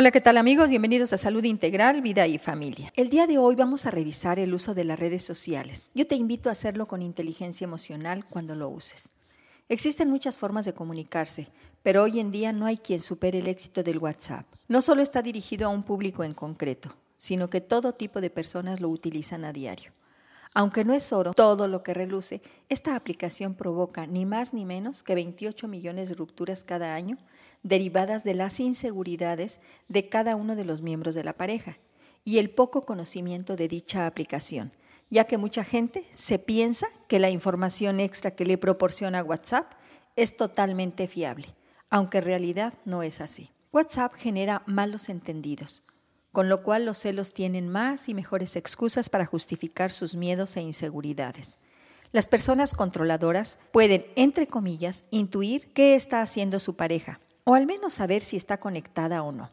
Hola, ¿qué tal amigos? Bienvenidos a Salud Integral, Vida y Familia. El día de hoy vamos a revisar el uso de las redes sociales. Yo te invito a hacerlo con inteligencia emocional cuando lo uses. Existen muchas formas de comunicarse, pero hoy en día no hay quien supere el éxito del WhatsApp. No solo está dirigido a un público en concreto, sino que todo tipo de personas lo utilizan a diario. Aunque no es oro todo lo que reluce, esta aplicación provoca ni más ni menos que 28 millones de rupturas cada año derivadas de las inseguridades de cada uno de los miembros de la pareja y el poco conocimiento de dicha aplicación, ya que mucha gente se piensa que la información extra que le proporciona WhatsApp es totalmente fiable, aunque en realidad no es así. WhatsApp genera malos entendidos, con lo cual los celos tienen más y mejores excusas para justificar sus miedos e inseguridades. Las personas controladoras pueden, entre comillas, intuir qué está haciendo su pareja, o al menos saber si está conectada o no.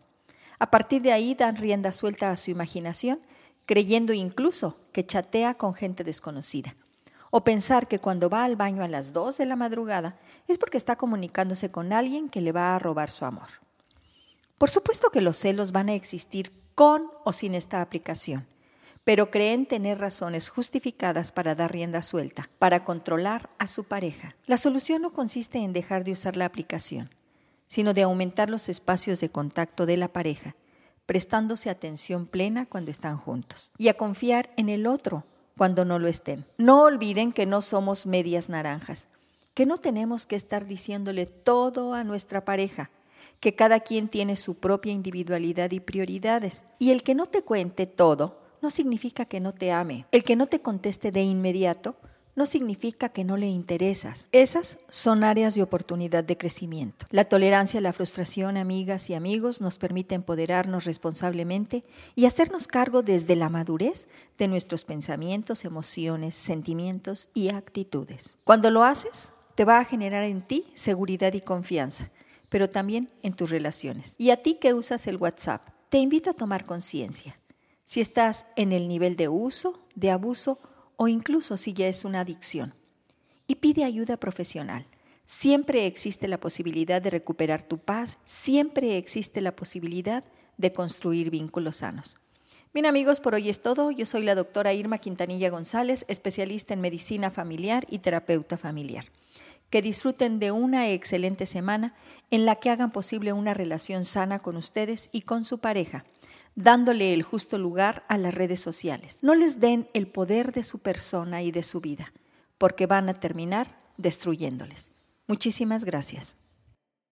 A partir de ahí dan rienda suelta a su imaginación, creyendo incluso que chatea con gente desconocida. O pensar que cuando va al baño a las 2 de la madrugada es porque está comunicándose con alguien que le va a robar su amor. Por supuesto que los celos van a existir con o sin esta aplicación, pero creen tener razones justificadas para dar rienda suelta, para controlar a su pareja. La solución no consiste en dejar de usar la aplicación sino de aumentar los espacios de contacto de la pareja, prestándose atención plena cuando están juntos y a confiar en el otro cuando no lo estén. No olviden que no somos medias naranjas, que no tenemos que estar diciéndole todo a nuestra pareja, que cada quien tiene su propia individualidad y prioridades, y el que no te cuente todo no significa que no te ame. El que no te conteste de inmediato no significa que no le interesas. Esas son áreas de oportunidad de crecimiento. La tolerancia a la frustración, amigas y amigos, nos permite empoderarnos responsablemente y hacernos cargo desde la madurez de nuestros pensamientos, emociones, sentimientos y actitudes. Cuando lo haces, te va a generar en ti seguridad y confianza, pero también en tus relaciones. Y a ti que usas el WhatsApp, te invito a tomar conciencia. Si estás en el nivel de uso, de abuso o incluso si ya es una adicción. Y pide ayuda profesional. Siempre existe la posibilidad de recuperar tu paz, siempre existe la posibilidad de construir vínculos sanos. Bien amigos, por hoy es todo. Yo soy la doctora Irma Quintanilla González, especialista en medicina familiar y terapeuta familiar. Que disfruten de una excelente semana en la que hagan posible una relación sana con ustedes y con su pareja dándole el justo lugar a las redes sociales. No les den el poder de su persona y de su vida, porque van a terminar destruyéndoles. Muchísimas gracias.